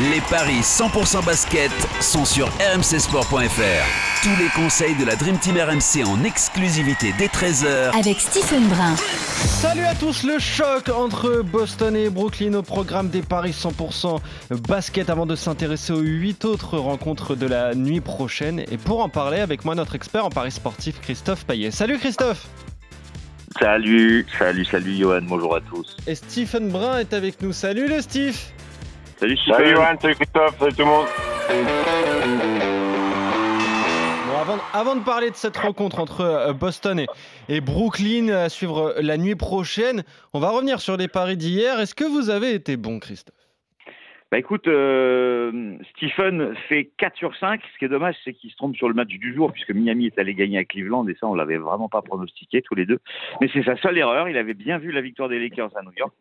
Les paris 100% basket sont sur rmcsport.fr. Tous les conseils de la Dream Team RMC en exclusivité dès 13h Avec Stephen Brun. Salut à tous, le choc entre Boston et Brooklyn au programme des paris 100% basket avant de s'intéresser aux 8 autres rencontres de la nuit prochaine. Et pour en parler avec moi, notre expert en paris sportif, Christophe Payet. Salut Christophe Salut, salut, salut Johan, bonjour à tous. Et Stephen Brun est avec nous. Salut le Steve Salut Salut Johan, salut Christophe, salut tout le monde. Bon, avant, avant de parler de cette rencontre entre euh, Boston et, et Brooklyn à suivre la nuit prochaine, on va revenir sur les paris d'hier. Est-ce que vous avez été bon, Christophe? Bah écoute, euh, Stephen fait 4 sur 5. Ce qui est dommage, c'est qu'il se trompe sur le match du jour, puisque Miami est allé gagner à Cleveland, et ça, on l'avait vraiment pas pronostiqué tous les deux. Mais c'est sa seule erreur. Il avait bien vu la victoire des Lakers à New York.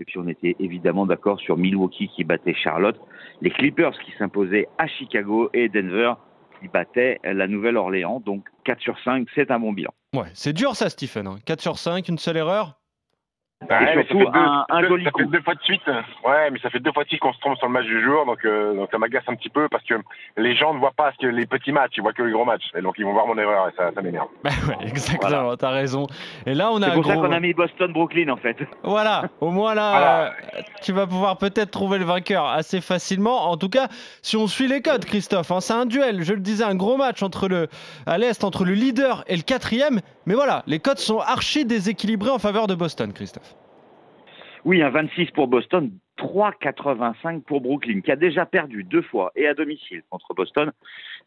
Et puis on était évidemment d'accord sur Milwaukee qui battait Charlotte, les Clippers qui s'imposaient à Chicago et Denver qui battaient la Nouvelle-Orléans. Donc 4 sur 5, c'est un bon bilan. Ouais, c'est dur ça, Stephen. hein. 4 sur 5, une seule erreur? Ouais, mais ça surtout, fait deux, un- un deux- joli ça fait coup. deux fois de suite. Ouais, mais ça fait deux fois de suite qu'on se trompe sur le match du jour, donc, euh, donc ça m'agace un petit peu parce que les gens ne voient pas ce que les petits matchs, ils voient que les gros matchs. Et donc ils vont voir mon erreur et ça, ça m'énerve. Bah ouais, exactement, t'as raison. Et là, on a C'est pour ça qu'on a mis Boston-Brooklyn en fait. Voilà, au moins là, Voilà. euh, tu vas pouvoir peut-être trouver le vainqueur assez facilement. En tout cas, si on suit les codes, Christophe, hein, c'est un duel. Je le disais, un gros match entre le, à l'est entre le leader et le quatrième. Mais voilà, les codes sont archi déséquilibrés en faveur de Boston, Christophe. Oui, un 26 pour Boston, 3,85 pour Brooklyn, qui a déjà perdu deux fois et à domicile contre Boston.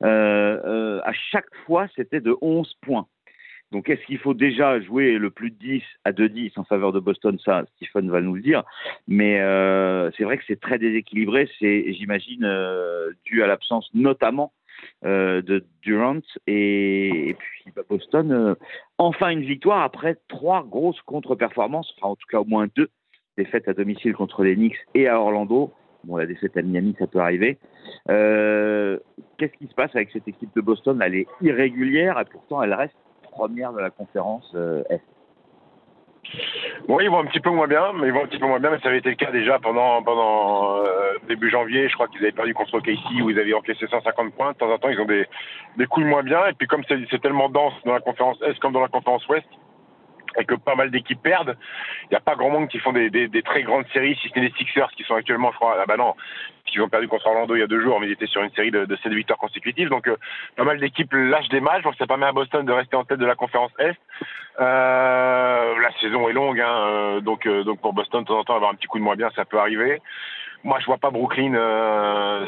Euh, euh, à chaque fois, c'était de 11 points. Donc, est-ce qu'il faut déjà jouer le plus de 10 à 2-10 en faveur de Boston? Ça, Stephen va nous le dire. Mais euh, c'est vrai que c'est très déséquilibré. C'est, j'imagine, dû à l'absence notamment de Durant. Et, puis, bah, Boston, enfin une victoire après trois grosses contre-performances, enfin en tout cas au moins deux défaite à domicile contre les Knicks et à Orlando. Bon, la défaite à Miami, ça peut arriver. Euh, Qu'est-ce qui se passe avec cette équipe de Boston? Elle est irrégulière et pourtant elle reste première de la conférence euh, Est. Bon, ils vont un petit peu moins bien, mais ils vont un petit peu moins bien, mais ça avait été le cas déjà pendant euh, début janvier. Je crois qu'ils avaient perdu contre KC où ils avaient encaissé 150 points. De temps en temps, ils ont des des coups moins bien. Et puis comme c'est tellement dense dans la conférence Est comme dans la conférence Ouest, et que pas mal d'équipes perdent, il n'y a pas grand monde qui font des, très grandes séries, si ce n'est les Sixers qui sont actuellement, je crois, ah bah non, qui ont perdu contre Orlando il y a deux jours, mais ils étaient sur une série de, de 7 victoires consécutives. Donc, euh, pas mal d'équipes lâchent des matchs, donc ça permet à Boston de rester en tête de la conférence Est. Euh, la saison est longue, hein, euh, donc, donc pour Boston, de temps en temps, avoir un petit coup de moins bien, ça peut arriver. Moi, je vois pas Brooklyn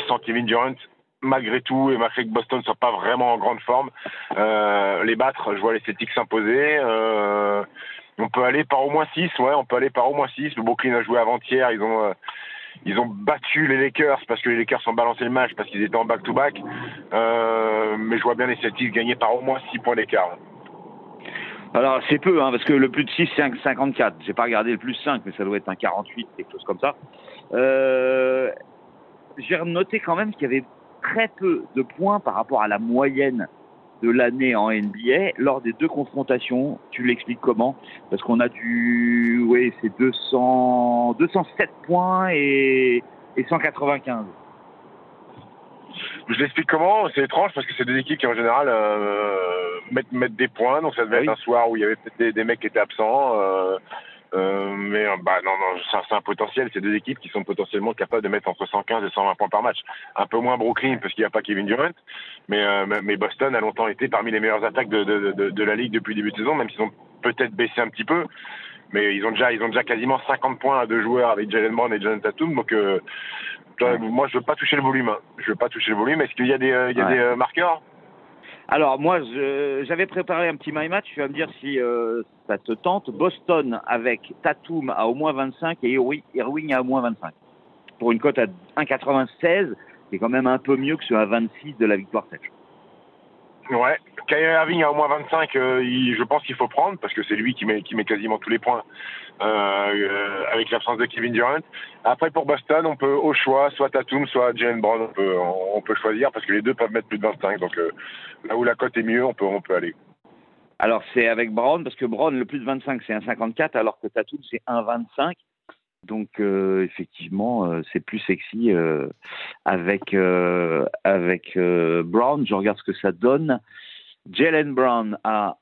sans Kevin Durant. Malgré tout, et malgré que Boston ne soit pas vraiment en grande forme, euh, les battre, je vois les Celtics s'imposer. Euh, on peut aller par au moins 6, ouais, on peut aller par au moins 6. Le Brooklyn a joué avant-hier, ils ont euh, ils ont battu les Lakers parce que les Lakers ont balancé le match parce qu'ils étaient en back-to-back. Mais je vois bien les Celtics gagner par au moins 6 points d'écart. Alors c'est peu, hein, parce que le plus de 6, c'est un 54. J'ai pas regardé le plus 5, mais ça doit être un 48, quelque chose comme ça. J'ai noté quand même qu'il y avait très peu de points par rapport à la moyenne de l'année en NBA lors des deux confrontations. Tu l'expliques comment? Parce qu'on a du, oui, c'est 200, 207 points et, et 195. Je l'explique comment? C'est étrange parce que c'est des équipes qui en général euh, mettent, mettent des points. Donc ça devait Ah oui. être un soir où il y avait peut-être des, des mecs qui étaient absents. euh, euh, mais euh, bah non, non, c'est un- potentiel. C'est deux équipes qui sont potentiellement capables de mettre entre 115 et 120 points par match. Un peu moins Brooklyn parce qu'il n'y a pas Kevin Durant, mais, euh, mais- Boston a longtemps été parmi les meilleures attaques de, de, de, de la ligue depuis le début de saison, même s'ils ont peut-être baissé un petit peu. Mais ils ont déjà, ils ont déjà quasiment 50 points à deux joueurs avec Jalen Brown et Jonathan Tatum. Donc euh, toi, moi, je veux pas toucher le volume. hein. Je veux pas toucher le volume. Est-ce qu'il y a des, euh, il y a Ouais. des marqueurs? Alors moi, j'avais préparé un petit my match. Tu vas me dire si euh, ça te tente. Boston avec Tatum à au moins 25 et Irwi- Irving à au moins 25. pour une cote à 1,96, qui est quand même un peu mieux que sur un 26 de la victoire sèche. Ouais, Kyrie Irving à au moins 25, euh, je pense qu'il faut prendre parce que c'est lui qui met, qui met quasiment tous les points euh, euh, avec l'absence de Kevin Durant. Après pour Boston, on peut au choix soit Tatum, soit Jalen Brown, on peut, on, peut choisir parce que les deux peuvent mettre plus de 25. Donc là où la cote est mieux, on peut, on peut aller. Alors c'est avec Brown, parce que Brown, le plus de 25, c'est 1,54, alors que Tatum, c'est 1,25. Donc euh, effectivement, euh, c'est plus sexy euh, avec, euh, avec euh, Brown. Je regarde ce que ça donne. Jalen Brown a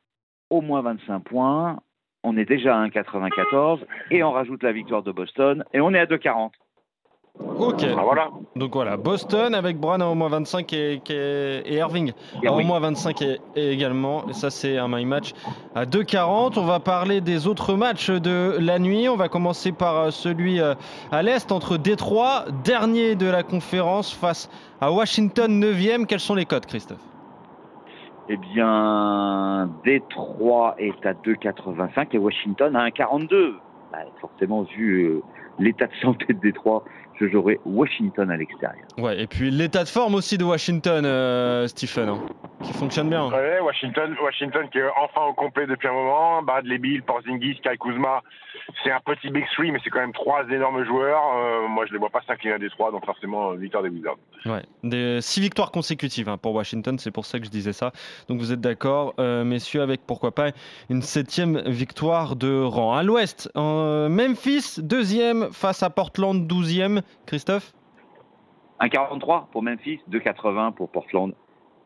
au moins 25 points. On est déjà à 1,94 et on rajoute la victoire de Boston et on est à 2,40. Ok. Ah, voilà. Donc voilà, Boston avec Brown à au moins 25 et, Irving à au moins 25 et, et également. Et ça, c'est un my match à 2,40. On va parler des autres matchs de la nuit. On va commencer par euh, celui euh, à l'Est entre Détroit, dernier de la conférence, face à Washington, 9e. Quels sont les codes, Christophe? Eh bien, Détroit est à 2,85 et Washington à 1,42. Bah, forcément, vu euh, l'état de santé de Détroit, je jouerai Washington à l'extérieur. Ouais, et puis l'état de forme aussi de Washington, euh, Stephen, hein, qui fonctionne bien. Ouais, Washington, Washington qui est enfin au complet depuis un moment. Bradley Bill, Porzingis, Kai Kuzma, c'est un petit big three, mais c'est quand même trois énormes joueurs. Euh, moi, je les vois pas s'incliner à Détroit, donc forcément victoire des Wizards. Ouais, des six victoires consécutives hein, pour Washington, c'est pour ça que je disais ça. Donc vous êtes d'accord, euh, messieurs, avec pourquoi pas une septième victoire de rang. À l'ouest, euh, Memphis, deuxième face à Portland, douzième. Christophe 1,43 pour Memphis, 2,80 pour Portland.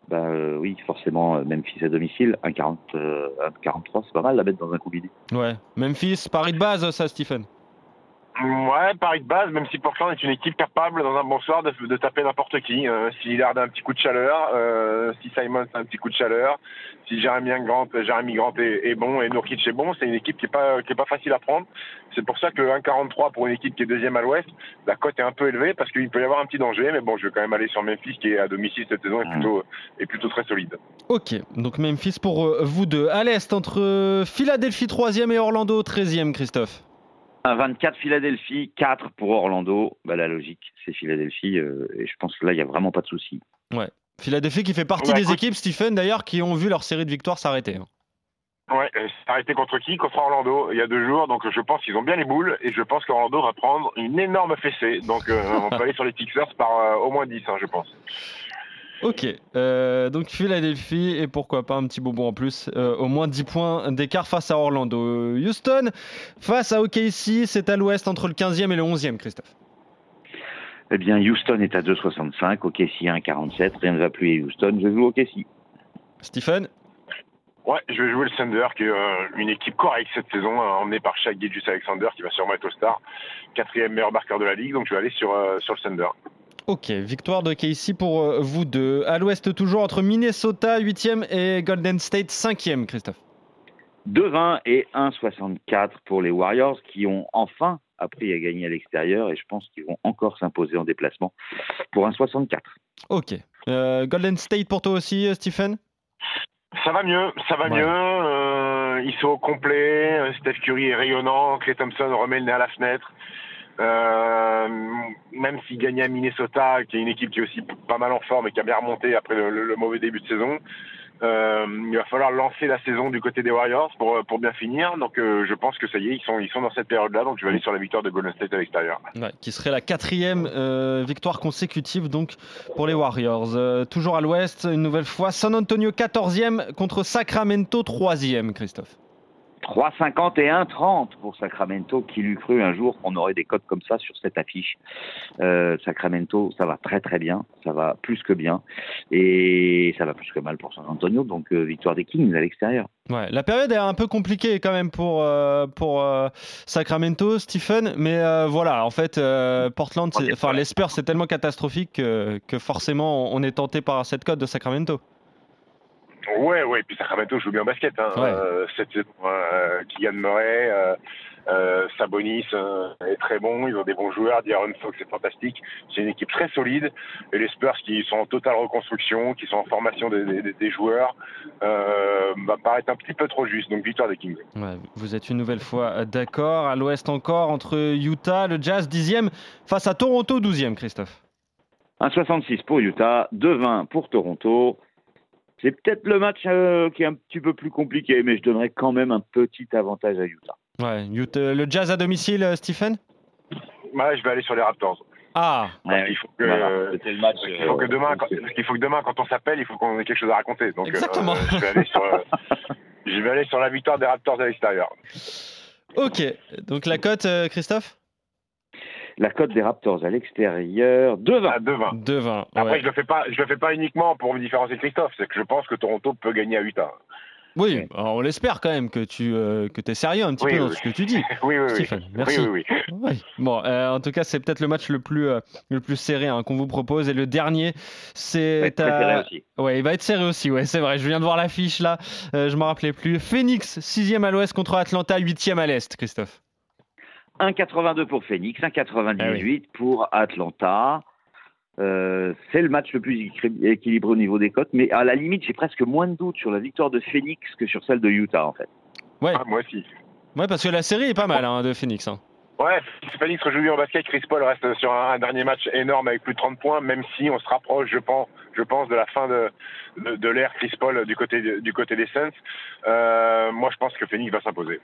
Bah euh, oui, forcément, euh, Memphis à domicile, 1,40, euh, 1,43, c'est pas mal la bête dans un coup bidé. Ouais, Memphis, pari de base, ça, Stephen. Ouais, Paris de base, même si Portland est une équipe capable dans un bon soir de, de taper n'importe qui. Euh, si Lillard a un petit coup de chaleur, euh, si Simon a un petit coup de chaleur, si Jeremy Grant, Jeremy Grant est, est bon et Nurkic est bon, c'est une équipe qui est pas qui est pas facile à prendre. C'est pour ça que 1,43 pour une équipe qui est deuxième à l'Ouest, la cote est un peu élevée parce qu'il peut y avoir un petit danger. Mais bon, je vais quand même aller sur Memphis qui est à domicile cette saison est plutôt est plutôt très solide. Ok, donc Memphis pour euh, vous deux. À l'est, entre Philadelphie, troisième et Orlando, treizième, Christophe. 1,24 Philadelphie, 4 pour Orlando. Bah, la logique, c'est Philadelphie euh, et je pense que là, il n'y a vraiment pas de souci. Philadelphie qui fait partie Ouais, des écoute- équipes, Stephen, d'ailleurs, qui ont vu leur série de victoires s'arrêter. hein. Ouais, euh, arrêté contre qui? Contre Orlando il y a deux jours. Donc je pense qu'ils ont bien les boules et je pense qu'Orlando va prendre une énorme fessée. Donc euh, on peut aller sur les Sixers par euh, au moins 10, hein, je pense. Ok, euh, donc Philadelphie et pourquoi pas un petit bonbon en plus, euh, au moins 10 points d'écart face à Orlando. Houston face à OKC, c'est à l'ouest entre le 15e et le 11e, Christophe. Eh bien, Houston est à 2,65, OKC 1,47. Rien ne va plus à Houston, je joue OKC. Stephen? Ouais, je vais jouer le Thunder, qui est euh, une équipe correcte cette saison, emmenée par Shaq Gilgeous Alexander, qui va sûrement être All-Star, quatrième meilleur marqueur de la ligue. Donc je vais aller sur euh, sur le Thunder. Ok, victoire de KC pour euh, vous deux. À l'ouest toujours entre Minnesota 8e et Golden State 5e, Christophe. 2,20 et 1,64 pour les Warriors qui ont enfin appris à gagner à l'extérieur et je pense qu'ils vont encore s'imposer en déplacement pour 1,64. Ok. Euh, Golden State pour toi aussi, euh, Stephen? Ça va mieux, ça va Ouais. mieux. euh, ils sont au complet. Steph Curry est rayonnant. Clay Thompson remet le nez à la fenêtre. Euh, même s'il gagnait à Minnesota, qui est une équipe qui est aussi pas mal en forme et qui a bien remonté après le, mauvais début de saison, euh, il va falloir lancer la saison du côté des Warriors pour, pour bien finir. Donc euh, je pense que ça y est, ils sont, ils sont dans cette période-là. Donc je vais aller sur la victoire de Golden State à l'extérieur. Ouais, qui serait la quatrième euh, victoire consécutive donc pour les Warriors. Euh, toujours à l'ouest, une nouvelle fois, San Antonio 14e contre Sacramento 3e, Christophe. 3,50 et 1,30 pour Sacramento. Qui l'eût cru un jour qu'on aurait des cotes comme ça sur cette affiche Euh, Sacramento, ça va très très bien, ça va plus que bien et ça va plus que mal pour San Antonio. Donc euh, victoire des Kings à l'extérieur. Ouais, la période est un peu compliquée quand même pour, euh, pour Sacramento, Stephen, mais voilà, en fait, Portland, enfin les Spurs, c'est tellement catastrophique que, que forcément on est tenté par cette cote de Sacramento. Ouais, ouais, et puis Sacramento joue bien au basket. Hein. Ouais. Euh, cette saison, euh, Kylian Murray, euh, Euh, Sabonis euh, est très bon, ils ont des bons joueurs, D'Aaron Fox est fantastique. C'est une équipe très solide. Et les Spurs qui sont en totale reconstruction, qui sont en formation des, des- des joueurs, euh, va paraître un petit peu trop juste. Donc victoire des Kings. Ouais, vous êtes une nouvelle fois d'accord. À l'ouest encore, entre Utah, le Jazz 10e, face à Toronto 12e, Christophe. 1,66 pour Utah, 2,20 pour Toronto. C'est peut-être le match euh, qui est un petit peu plus compliqué, mais je donnerais quand même un petit avantage à Utah. Ouais, Utah- le Jazz à domicile, euh, Stephen? Ouais, je vais aller sur les Raptors. Ah, Ouais, il faut que, voilà, c'était le match. il faut que euh, demain, quand, faut que demain, quand on s'appelle, il faut qu'on ait quelque chose à raconter. Donc, euh, Exactement. je vais aller sur, je vais aller sur la victoire des Raptors à l'extérieur. ok. Donc la cote, Christophe? La cote des Raptors à l'extérieur, 2,20. À 2-20. 2-20. Après, ouais. je le fais pas, je le fais pas uniquement pour me différencier de Christophe. C'est que je pense que Toronto peut gagner à Utah. Oui, alors on l'espère quand même que tu euh, que es sérieux un petit Oui, peu dans oui. ce que tu dis. Oui, oui, oui. Stephen, merci. Oui, oui, oui. Oui. Bon, euh, en tout cas, c'est peut-être le match le plus, euh, le plus serré hein, qu'on vous propose. Et le dernier, c'est être très serré aussi. Ouais, il va être serré aussi, ouais, c'est vrai. Je viens de voir l'affiche là, euh, je m'en rappelais plus. Phoenix, 6e à l'ouest contre Atlanta, 8e à l'est, Christophe. 1,82 pour Phoenix, 1,98 Ah pour Atlanta. Euh, c'est le match le plus équil- équilibré au niveau des cotes, mais à la limite, j'ai presque moins de doutes sur la victoire de Phoenix que sur celle de Utah, en fait. Ouais, Ah, moi aussi. ouais parce que la série est pas mal hein, de Phoenix. hein. Ouais, Phoenix rejoue en basket. Chris Paul reste sur un, un dernier match énorme avec plus de 30 points, même si on se rapproche, je pense, je pense de la fin de, de, de l'ère Chris Paul du côté, de- du côté des Suns. Euh, moi, je pense que Phoenix va s'imposer.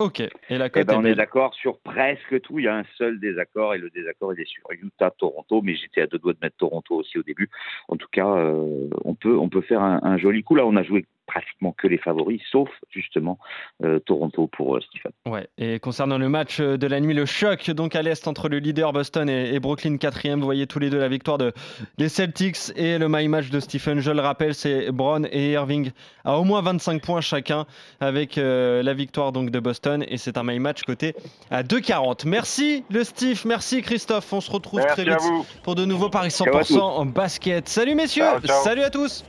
Ok, et la Eh cote ben, on est d'accord sur presque tout. Il y a un seul désaccord, et le désaccord, il est sur Utah-Toronto, mais j'étais à deux doigts de mettre Toronto aussi au début. En tout cas, euh, on, peut, on peut faire un, un joli coup. Là, on a joué pratiquement que les favoris, sauf justement euh, Toronto pour euh, Stephen. Ouais, et concernant le match euh, de la nuit, le choc donc à l'est entre le leader Boston et, et Brooklyn 4 vous voyez tous les deux la victoire de, des Celtics et le my match de Stephen. Je le rappelle, c'est Brown et Irving à au moins 25 points chacun avec euh, la victoire donc de Boston et c'est un my match coté à 2,40. Merci le Steve, merci Christophe. On se retrouve très Merci vite pour de nouveaux paris Ciao à 100% en basket. Salut messieurs, Ciao, ciao. salut à tous.